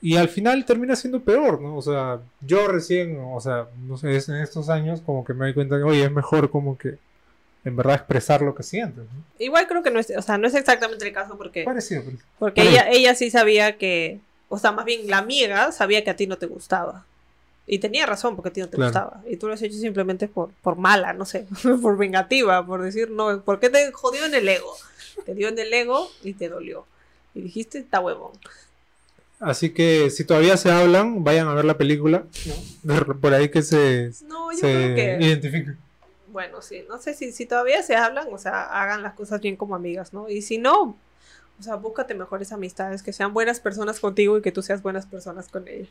S1: Y al final termina siendo peor, ¿no? O sea, yo recién, o sea, no sé, en estos años como que me doy cuenta que, oye, es mejor como que en verdad expresar lo que sientes, ¿no?
S2: Igual creo que no es, o sea, no es exactamente el caso porque,
S1: Parecido, parecido.
S2: porque
S1: Pero-
S2: ella, ella sí sabía que, o sea, más bien la amiga sabía que a ti no te gustaba. Y tenía razón porque a ti no te
S1: Claro.
S2: gustaba. Y tú lo has hecho simplemente por, por mala, no sé, por vengativa, por decir, no, ¿por qué te jodió en el ego? Te dio en el ego y te dolió. Y dijiste, está huevón.
S1: Así que si todavía se hablan, vayan a ver la película. ¿no? Por ahí que se,
S2: No, yo
S1: se
S2: creo que...
S1: identifiquen.
S2: Bueno, sí, no sé si, si todavía se hablan, o sea, hagan las cosas bien como amigas, ¿no? Y si no, o sea, búscate mejores amistades, que sean buenas personas contigo y que tú seas buenas personas con ellos.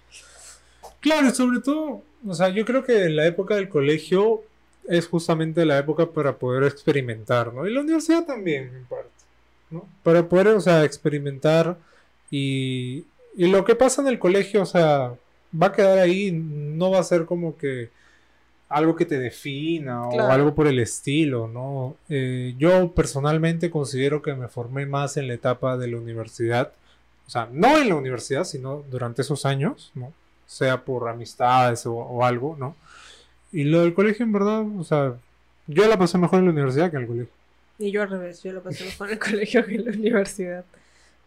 S1: Claro, y sobre todo, o sea, yo creo que la época del colegio es justamente la época para poder experimentar, ¿no? Y la universidad también, en parte, ¿no? Para poder, o sea, experimentar y, y lo que pasa en el colegio, o sea, va a quedar ahí, no va a ser como que algo que te defina o
S2: Claro.
S1: algo por el estilo, ¿no? Eh, yo personalmente considero que me formé más en la etapa de la universidad, o sea, no en la universidad, sino durante esos años, ¿no? Sea por amistades o, o algo, ¿no? Y lo del colegio, en verdad, o sea, yo la pasé mejor en la universidad que en el colegio.
S2: Y yo al revés, yo lo pasé mejor en el colegio que en la universidad.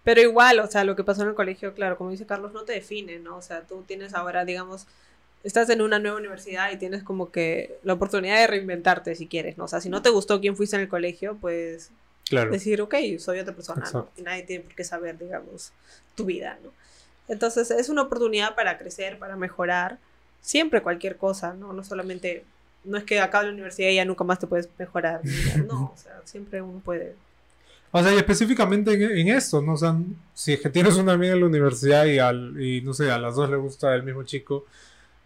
S2: Pero igual, o sea, lo que pasó en el colegio, claro, como dice Carlos, no te define, ¿no? O sea, tú tienes ahora, digamos, estás en una nueva universidad y tienes como que la oportunidad de reinventarte si quieres, ¿no? O sea, si no te gustó quién fuiste en el colegio, pues
S1: Claro.
S2: decir, ok, soy otra persona, ¿no? Y nadie tiene por qué saber, digamos, tu vida, ¿no? Entonces, es una oportunidad para crecer, para mejorar, siempre cualquier cosa, ¿no? No solamente, no es que acabe la universidad y ya nunca más te puedes mejorar, no, o sea, siempre uno puede.
S1: O sea, y específicamente en, en esto, ¿no? O sea, si es que tienes una amiga en la universidad y, al, y no sé, a las dos le gusta el mismo chico,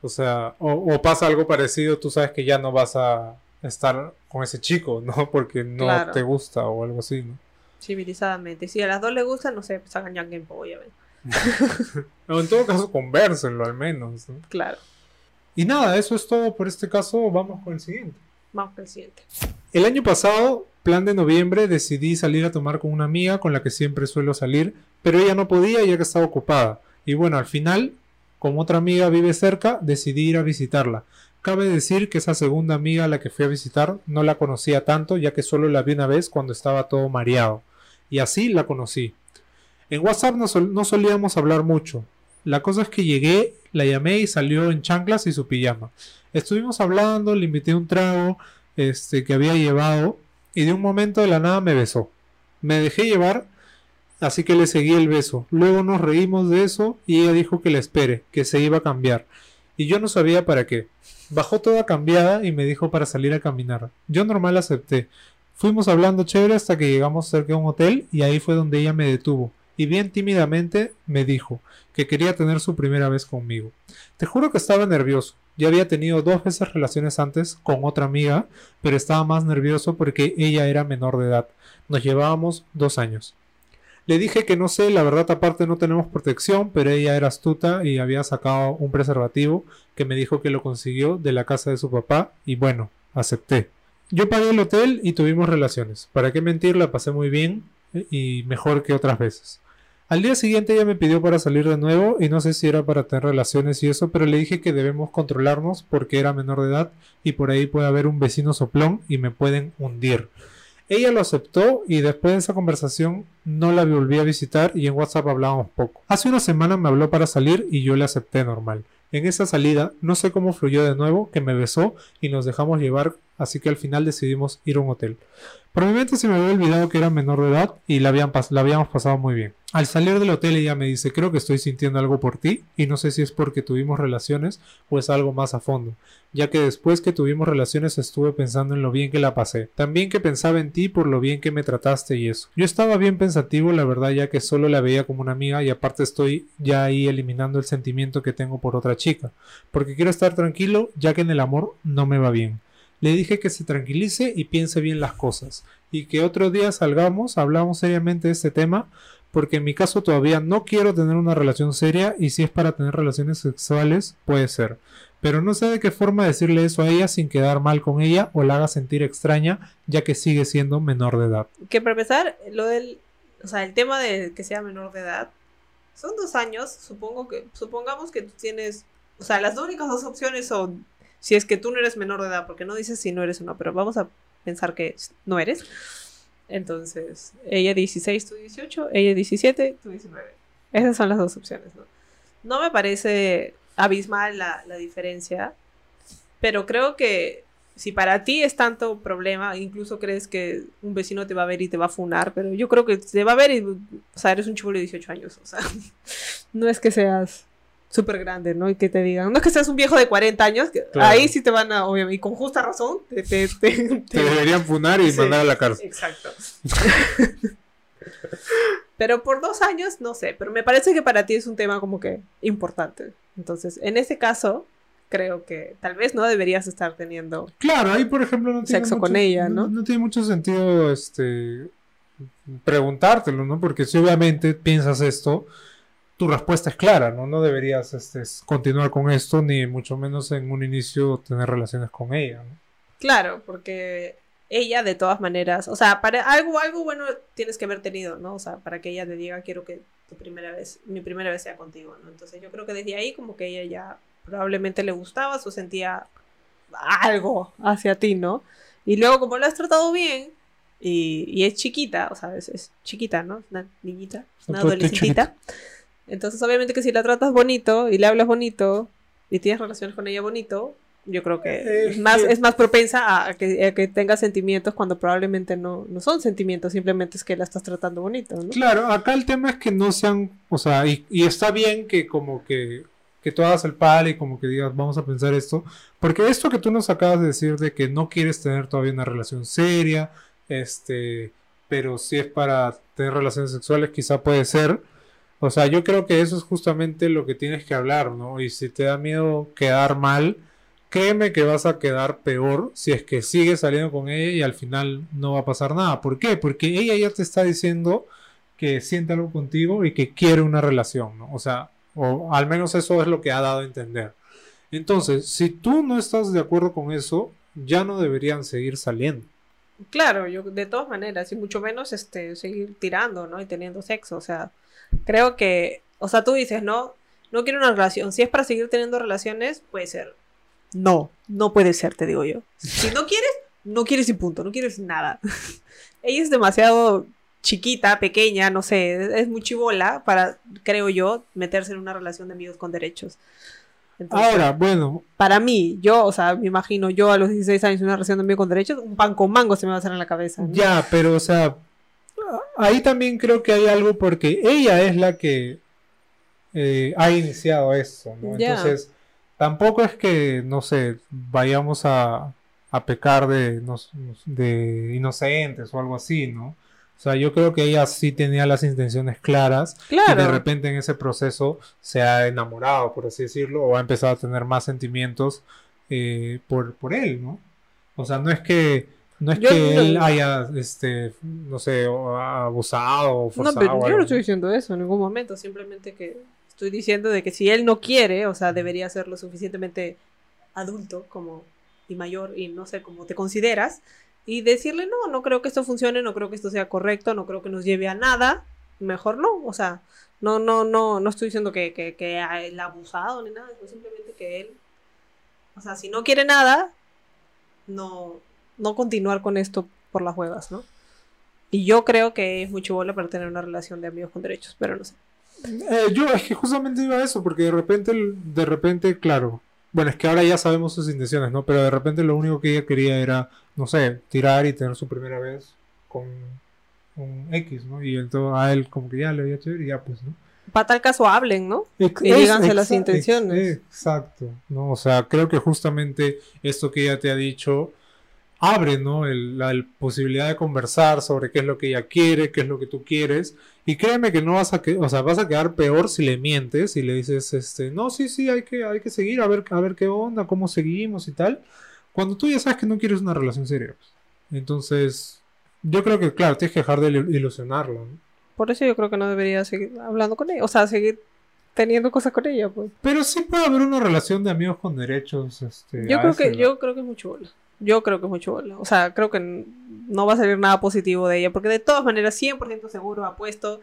S1: o sea, o, o pasa algo parecido, tú sabes que ya no vas a estar con ese chico, ¿no? Porque no
S2: Claro.
S1: te gusta o algo así, ¿no?
S2: Civilizadamente. Si a las dos les gusta, no sé, pues hagan Young Game Boy,
S1: en todo caso, conversenlo al menos, ¿no?
S2: Claro.
S1: Y nada, eso es todo por este caso. Vamos con el siguiente.
S2: Vamos con el siguiente.
S1: El año pasado, plan de noviembre, decidí salir a tomar con una amiga con la que siempre suelo salir, pero ella no podía ya que estaba ocupada. Y bueno, al final, como otra amiga vive cerca, decidí ir a visitarla. Cabe decir que esa segunda amiga a la que fui a visitar no la conocía tanto, ya que solo la vi una vez cuando estaba todo mareado. Y así la conocí. En WhatsApp no, sol- no solíamos hablar mucho. La cosa es que llegué, la llamé y salió en chanclas y su pijama. Estuvimos hablando, le invité un trago este, que había llevado y de un momento de la nada me besó. Me dejé llevar, así que le seguí el beso. Luego nos reímos de eso y ella dijo que la espere, que se iba a cambiar. Y yo no sabía para qué. Bajó toda cambiada y me dijo para salir a caminar. Yo normal acepté. Fuimos hablando chévere hasta que llegamos cerca de un hotel y ahí fue donde ella me detuvo y bien tímidamente me dijo que quería tener su primera vez conmigo. Te juro que estaba nervioso. Ya había tenido dos veces relaciones antes con otra amiga, pero estaba más nervioso porque ella era menor de edad. Nos llevábamos dos años. Le dije que no sé, la verdad aparte no tenemos protección, pero ella era astuta y había sacado un preservativo que me dijo que lo consiguió de la casa de su papá y bueno, acepté. Yo pagué el hotel y tuvimos relaciones. ¿Para qué mentir? La pasé muy bien y mejor que otras veces. Al día siguiente ella me pidió para salir de nuevo y no sé si era para tener relaciones y eso, pero le dije que debemos controlarnos porque era menor de edad y por ahí puede haber un vecino soplón y me pueden hundir. Ella lo aceptó y después de esa conversación no la volví a visitar y en WhatsApp hablábamos poco. Hace una semana me habló para salir y yo le acepté normal. En esa salida no sé cómo fluyó de nuevo que me besó y nos dejamos llevar así que al final decidimos ir a un hotel. Probablemente se me había olvidado que era menor de edad y la, la habíamos pasado muy bien. Al salir del hotel ella me dice, creo que estoy sintiendo algo por ti y no sé si es porque tuvimos relaciones o es algo más a fondo, ya que después que tuvimos relaciones estuve pensando en lo bien que la pasé, también que pensaba en ti por lo bien que me trataste y eso. Yo estaba bien pensativo, la verdad, ya que solo la veía como una amiga y aparte estoy ya ahí eliminando el sentimiento que tengo por otra chica, porque quiero estar tranquilo ya que en el amor no me va bien. Le dije que se tranquilice y piense bien las cosas, y que otro día salgamos, hablamos seriamente de este tema, porque en mi caso todavía no quiero tener una relación seria y si es para tener relaciones sexuales, puede ser. Pero no sé de qué forma decirle eso a ella sin quedar mal con ella o la haga sentir extraña, ya que sigue siendo menor de edad.
S2: Que para empezar, lo del, o sea, el tema de que sea menor de edad, son dos años, supongo que, supongamos que tú tienes, o sea, las únicas dos opciones son si es que tú no eres menor de edad, porque no dices si no eres o no, pero vamos a pensar que no eres. Entonces, ella 16, tú 18, ella 17, tú 19. Esas son las dos opciones, ¿no? No me parece abismal la, la diferencia, pero creo que si para ti es tanto problema, incluso crees que un vecino te va a ver y te va a funar, pero yo creo que te va a ver y, o sea, eres un chulo de 18 años, o sea, no es que seas súper grande, ¿no? Y que te digan, no es que seas un viejo de 40 años, que ahí sí te van a, obviamente, y con justa razón, te, te,
S1: te, deberían funar y mandar a la cárcel.
S2: Exacto. pero por dos años, no sé, pero me parece que para ti es un tema como que importante. Entonces, en ese caso, creo que tal vez no deberías estar teniendo
S1: claro ahí por ejemplo no
S2: tiene sexo con ella ¿no?
S1: ¿no? tiene mucho sentido este preguntártelo no porque si obviamente piensas esto tu respuesta es clara, ¿no? No deberías este, continuar con esto, ni mucho menos en un inicio tener relaciones con ella, ¿no?
S2: Claro, porque ella de todas maneras, o sea, para algo, algo bueno tienes que haber tenido, ¿no? O sea, para que ella te diga, quiero que tu primera vez, mi primera vez sea contigo, ¿no? Entonces yo creo que desde ahí como que ella ya probablemente le gustaba o sentía algo hacia ti, ¿no? Y luego como lo has tratado bien y, y es chiquita, o sea, es, chiquita, ¿no? Una niñita, una adolescentita. Entonces, obviamente que si la tratas bonito y le hablas bonito y tienes relaciones con ella bonito, yo creo que es más, es más propensa a que, que tenga sentimientos cuando probablemente no, no son sentimientos, simplemente es que la estás tratando bonito, ¿no?
S1: Claro, acá el tema es que no sean, o sea, y, y está bien que como que, que tú hagas el pal y como que digas, vamos a pensar esto, porque esto que tú nos acabas de decir de que no quieres tener todavía una relación seria, este, pero si es para tener relaciones sexuales, quizá puede ser, o sea, yo creo que eso es justamente lo que tienes que hablar, ¿no? Y si te da miedo quedar mal, créeme que vas a quedar peor si es que sigues saliendo con ella y al final no va a pasar nada. ¿Por qué? Porque ella ya te está diciendo que siente algo contigo y que quiere una relación, ¿no? O sea, o al menos eso es lo que ha dado a entender. Entonces, si tú no estás de acuerdo con eso, ya no deberían seguir saliendo.
S2: Claro, yo de todas maneras, y mucho menos este seguir tirando, ¿no? Y teniendo sexo, o sea, creo que, o sea, tú dices, no, no quiero una relación. Si es para seguir teniendo relaciones, puede ser. No, no puede ser, te digo yo. Si no quieres, no quieres y punto, no quieres nada. Ella es demasiado chiquita, pequeña, no sé, es muy chivola para, creo yo, meterse en una relación de amigos con derechos.
S1: Ahora, bueno.
S2: Para mí, yo, o sea, me imagino yo a los 16 años en una relación de amigos con derechos, un pan con mango se me va a hacer en la cabeza.
S1: Ya, pero, o sea, ahí también creo que hay algo porque ella es la que eh, ha iniciado esto, ¿no? Entonces, tampoco es que, no sé, vayamos a, a pecar de, nos- de inocentes o algo así, ¿no? O sea, yo creo que ella sí tenía las intenciones claras y de
S2: Claro.
S1: repente en ese proceso se ha enamorado, por así decirlo, o ha empezado a tener más sentimientos eh, por, por él, ¿no? O sea, no es que no es
S2: Yo
S1: que
S2: no-
S1: él haya, este, no sé, abusado o
S2: No,
S1: forzado.
S2: pero
S1: o
S2: yo
S1: algo.
S2: no estoy diciendo eso en ningún momento, simplemente que estoy diciendo de que si él no quiere, o sea, debería ser lo suficientemente adulto como y mayor y no sé cómo te consideras y decirle no, no creo que esto funcione, no creo que esto sea correcto, no creo que nos lleve a nada, mejor no, o sea, no, no, no, no estoy diciendo que, que, que ha abusado ni nada, simplemente que él, o sea, si no quiere nada, no, no continuar con esto por las huevas, ¿no? Y yo creo que es mucho bola para tener una relación de amigos con derechos, pero no sé.
S1: Eh, yo es que justamente iba a eso, porque de repente, de repente, claro, bueno, es que ahora ya sabemos sus intenciones, ¿no? Pero de repente lo único que ella quería era, no sé, tirar y tener su primera vez con un X, ¿no? Y entonces a él como que ya le había chévere y ya pues, ¿no?
S2: Para tal caso hablen, ¿no?
S1: Ex-
S2: Y díganse las intenciones.
S1: ex- Exacto, ¿no? O sea, creo que justamente esto que ella te ha dicho abre, ¿no? El- la el posibilidad de conversar sobre qué es lo que ella quiere, qué es lo que tú quieres. Y créeme que no vas a, que, o sea, vas a quedar peor si le mientes y le dices, este, no, sí, sí, hay que, hay que seguir, a ver, a ver qué onda, cómo seguimos y tal. Cuando tú ya sabes que no quieres una relación seria. pues. Entonces, yo creo que, claro, tienes que dejar de ilu- ilusionarla, ¿no?
S2: Por eso yo creo que no debería seguir hablando con ella, o sea, seguir teniendo cosas con ella, pues.
S1: Pero sí puede haber una relación de amigos con derechos. Este,
S2: Yo creo que yo creo que es mucho bola. Yo creo que es mucho bola. O sea, creo que no va a salir nada positivo de ella, porque de todas maneras 100% seguro ha puesto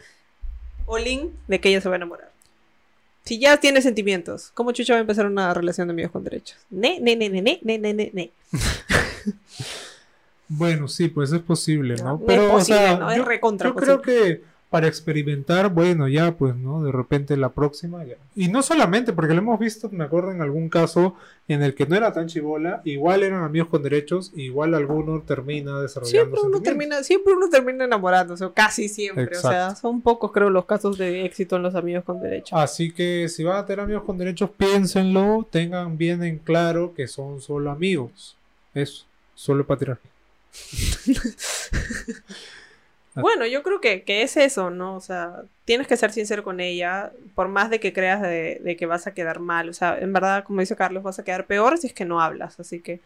S2: Olin de que ella se va a enamorar. Si ya tiene sentimientos, ¿cómo Chucha va a empezar una relación de amigos con derechos? Ne, ne, ne, ne, ne, ne, ne, ne, ne.
S1: Bueno, sí, pues es posible, ¿no? Pero,
S2: es posible,
S1: o sea,
S2: no, es
S1: yo,
S2: recontra
S1: yo creo que para experimentar, bueno, ya, pues, ¿no? De repente la próxima, ya. Y no solamente, porque lo hemos visto, me acuerdo en algún caso en el que no era tan chivola, igual eran amigos con derechos, igual alguno termina desarrollando
S2: Siempre uno termina, siempre uno termina enamorándose, o casi siempre. O sea,
S1: Exacto.
S2: son pocos, creo, los casos de éxito en los amigos con derechos.
S1: Así que si van a tener amigos con derechos, piénsenlo, tengan bien en claro que son solo amigos. Eso, solo para tirar.
S2: Bueno, yo creo que, que es eso, ¿no? O sea, tienes que ser sincero con ella, por más de que creas de, de que vas a quedar mal. O sea, en verdad, como dice Carlos, vas a quedar peor si es que no hablas. Así que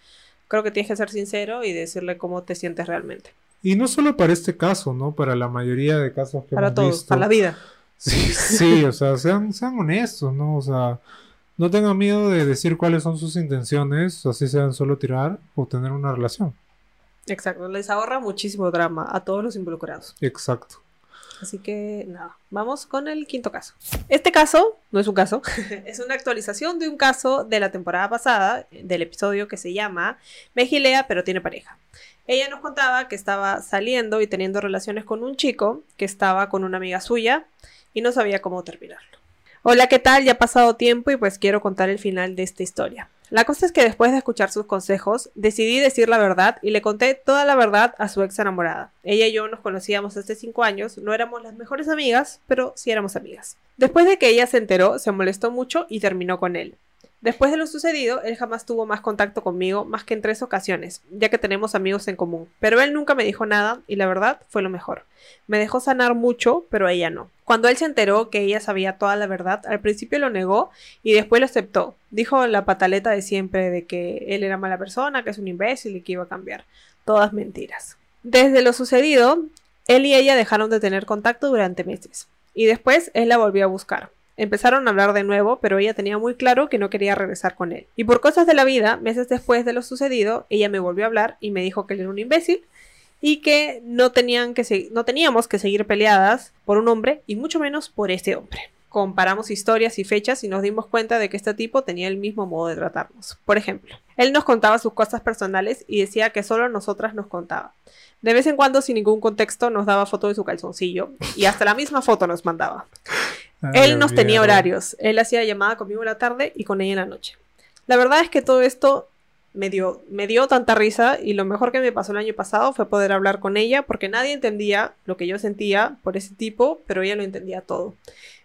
S2: creo que tienes que ser sincero y decirle cómo te sientes realmente.
S1: Y no solo para este caso, ¿no? Para la mayoría de casos que
S2: Para
S1: hemos
S2: todos,
S1: visto.
S2: para la vida.
S1: Sí, sí, o sea, sean, sean honestos, ¿no? O sea, no tengan miedo de decir cuáles son sus intenciones, así sean solo tirar o tener una relación.
S2: Exacto, les ahorra muchísimo drama a todos los involucrados.
S1: Exacto.
S2: Así que nada, vamos con el quinto caso. Este caso no es un caso, es una actualización de un caso de la temporada pasada, del episodio que se llama Me gilea pero tiene pareja. Ella nos contaba que estaba saliendo y teniendo relaciones con un chico que estaba con una amiga suya y no sabía cómo terminarlo. Hola, ¿qué tal? Ya ha pasado tiempo y pues quiero contar el final de esta historia. La cosa es que después de escuchar sus consejos, decidí decir la verdad y le conté toda la verdad a su ex enamorada. Ella y yo nos conocíamos hace cinco años, no éramos las mejores amigas, pero sí éramos amigas. Después de que ella se enteró, se molestó mucho y terminó con él. Después de lo sucedido, él jamás tuvo más contacto conmigo más que en tres ocasiones, ya que tenemos amigos en común. Pero él nunca me dijo nada y la verdad fue lo mejor. Me dejó sanar mucho, pero ella no. Cuando él se enteró que ella sabía toda la verdad, al principio lo negó y después lo aceptó. Dijo la pataleta de siempre de que él era mala persona, que es un imbécil y que iba a cambiar. Todas mentiras. Desde lo sucedido, él y ella dejaron de tener contacto durante meses. Y después él la volvió a buscar. Empezaron a hablar de nuevo, pero ella tenía muy claro que no quería regresar con él. Y por cosas de la vida, meses después de lo sucedido, ella me volvió a hablar y me dijo que él era un imbécil y que no, tenían que no teníamos que seguir peleadas por un hombre y mucho menos por este hombre. Comparamos historias y fechas y nos dimos cuenta de que este tipo tenía el mismo modo de tratarnos. Por ejemplo, él nos contaba sus cosas personales y decía que solo nosotras nos contaba. De vez en cuando, sin ningún contexto, nos daba foto de su calzoncillo y hasta la misma foto nos mandaba.
S1: Ay,
S2: Él nos tenía horarios. Él hacía llamada conmigo en la tarde y con ella en la noche. La verdad es que todo esto me dio, me dio tanta risa y lo mejor que me pasó el año pasado fue poder hablar con ella porque nadie entendía lo que yo sentía por ese tipo, pero ella lo entendía todo.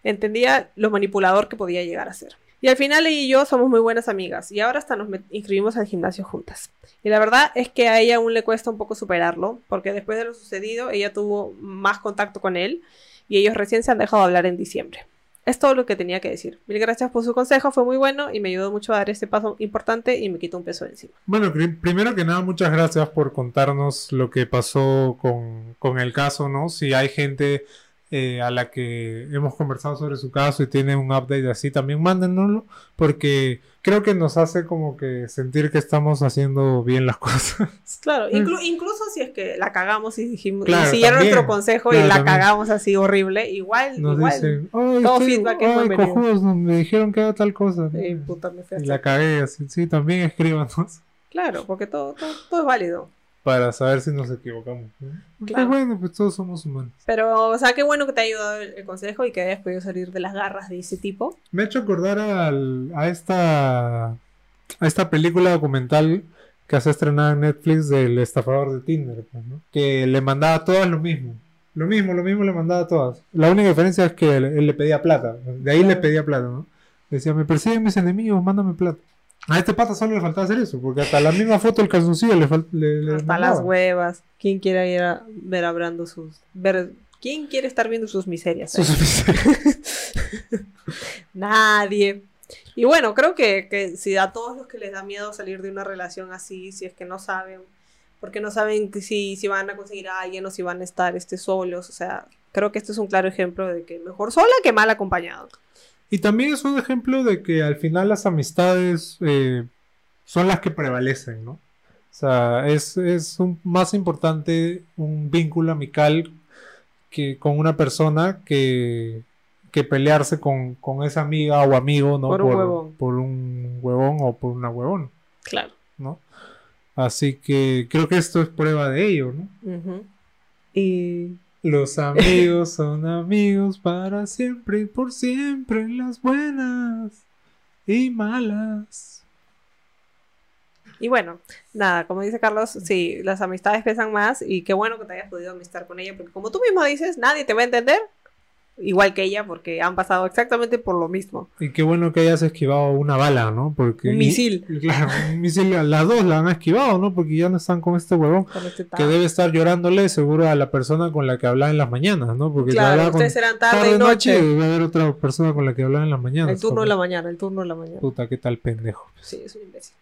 S2: Entendía lo manipulador que podía llegar a ser. Y al final ella y yo somos muy buenas amigas y ahora hasta nos inscribimos al gimnasio juntas. Y la verdad es que a ella aún le cuesta un poco superarlo porque después de lo sucedido ella tuvo más contacto con él y ellos recién se han dejado hablar en diciembre. Es todo lo que tenía que decir. Mil gracias por su consejo, fue muy bueno y me ayudó mucho a dar este paso importante y me quitó un peso de encima.
S1: Bueno, primero que nada, muchas gracias por contarnos lo que pasó con, con el caso, ¿no? Si hay gente eh, a la que hemos conversado sobre su caso y tiene un update así, también mándenoslo, porque creo que nos hace como que sentir que estamos haciendo bien las cosas.
S2: Claro, incluso si es que la cagamos y dijimos, y siguieron nuestro consejo y la cagamos así horrible, igual, nos igual, dicen,
S1: todo feedback es cojudos, me dijeron que era tal cosa.
S2: y
S1: la cagué así, sí, también escríbanos.
S2: Claro, porque todo, todo es válido
S1: para saber si nos equivocamos. Claro. bueno, pues todos somos humanos.
S2: Pero, o sea, qué bueno que te ha ayudado el, consejo y que hayas podido salir de las garras de ese tipo.
S1: Me ha hecho acordar al, a esta a esta película documental que se estrenado en Netflix del estafador de Tinder, pues, ¿no? que le mandaba a todas lo mismo. Lo mismo, lo mismo le mandaba a todas. La única diferencia es que él, le pedía plata. De ahí le pedía plata, ¿no? Decía, me persiguen mis enemigos, mándame plata. A este pata solo le faltaba hacer eso, porque hasta la misma foto del calzoncillo le falta.
S2: hasta las huevas. ¿Quién quiere ir a ver abrando sus. Ver, ¿Quién quiere estar viendo sus miserias? Sus miserias. Nadie. Y bueno, creo que, que, si a todos los que les da miedo salir de una relación así, si es que no saben, porque no saben si, si van a conseguir a alguien o si van a estar este, solos, o sea, creo que este es un claro ejemplo de que mejor sola que mal acompañado.
S1: Y también es un ejemplo de que al final las amistades eh, son las que prevalecen, ¿no? O sea, es, más importante un vínculo amical que con una persona que, que pelearse con, esa amiga o amigo, ¿no?
S2: Por un huevón.
S1: Por un huevón o por una huevón.
S2: Claro.
S1: ¿No? Así que creo que esto es prueba de ello, ¿no?
S2: Y
S1: los amigos son amigos para siempre y por siempre, las buenas y malas.
S2: Y bueno, nada, como dice Carlos, sí, las amistades pesan más y qué bueno que te hayas podido amistar con ella, porque como tú mismo dices, nadie te va a entender igual que ella, porque han pasado exactamente por lo mismo.
S1: Y qué bueno que hayas esquivado una bala, ¿no? Porque
S2: un misil.
S1: claro, un misil, las dos la han esquivado, ¿no? Porque ya no están con este huevón este que debe estar llorándole seguro a la persona con la que hablaba en las mañanas, ¿no? Porque
S2: claro, ustedes eran tarde, y noche.
S1: Debe haber otra persona con la que hablaba en las mañanas.
S2: El turno de la mañana, el turno de la mañana.
S1: Puta, qué tal pendejo.
S2: Sí, es un imbécil.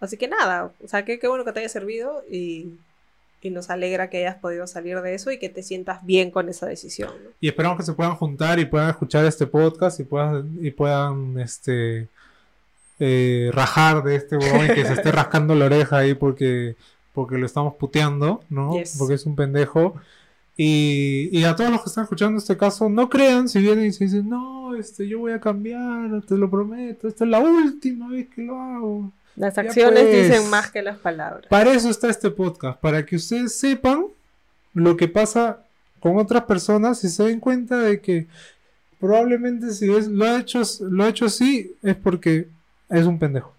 S2: Así que nada, o sea, qué, qué bueno que te haya servido y y nos alegra que hayas podido salir de eso y que te sientas bien con esa decisión.
S1: Y esperamos que se puedan juntar y puedan escuchar este podcast y puedan, y puedan este, eh, rajar de este huevón y que se esté rascando la oreja ahí porque, porque lo estamos puteando, ¿no? Porque es un pendejo. Y, y, a todos los que están escuchando este caso, no crean si vienen y se dicen, no, este, yo voy a cambiar, te lo prometo, esta es la última vez que lo hago.
S2: Las acciones pues, dicen más que las palabras.
S1: Para eso está este podcast, para que ustedes sepan lo que pasa con otras personas y se den cuenta de que probablemente si es, lo, ha hecho, lo ha hecho así es porque es un pendejo.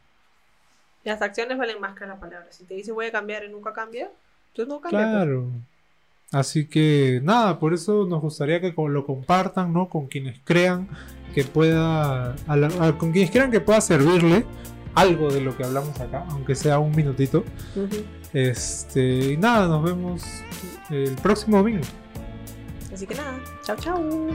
S2: Las acciones valen más que las palabras. Si te dice voy a cambiar y nunca cambia, entonces no cambia.
S1: Pues. Claro. Así que nada, por eso nos gustaría que lo compartan, ¿no? Con quienes crean que pueda, con quienes crean que pueda servirle algo de lo que hablamos acá, aunque sea un minutito. Este, y nada, nos vemos el próximo domingo.
S2: Así que nada, chao, chao.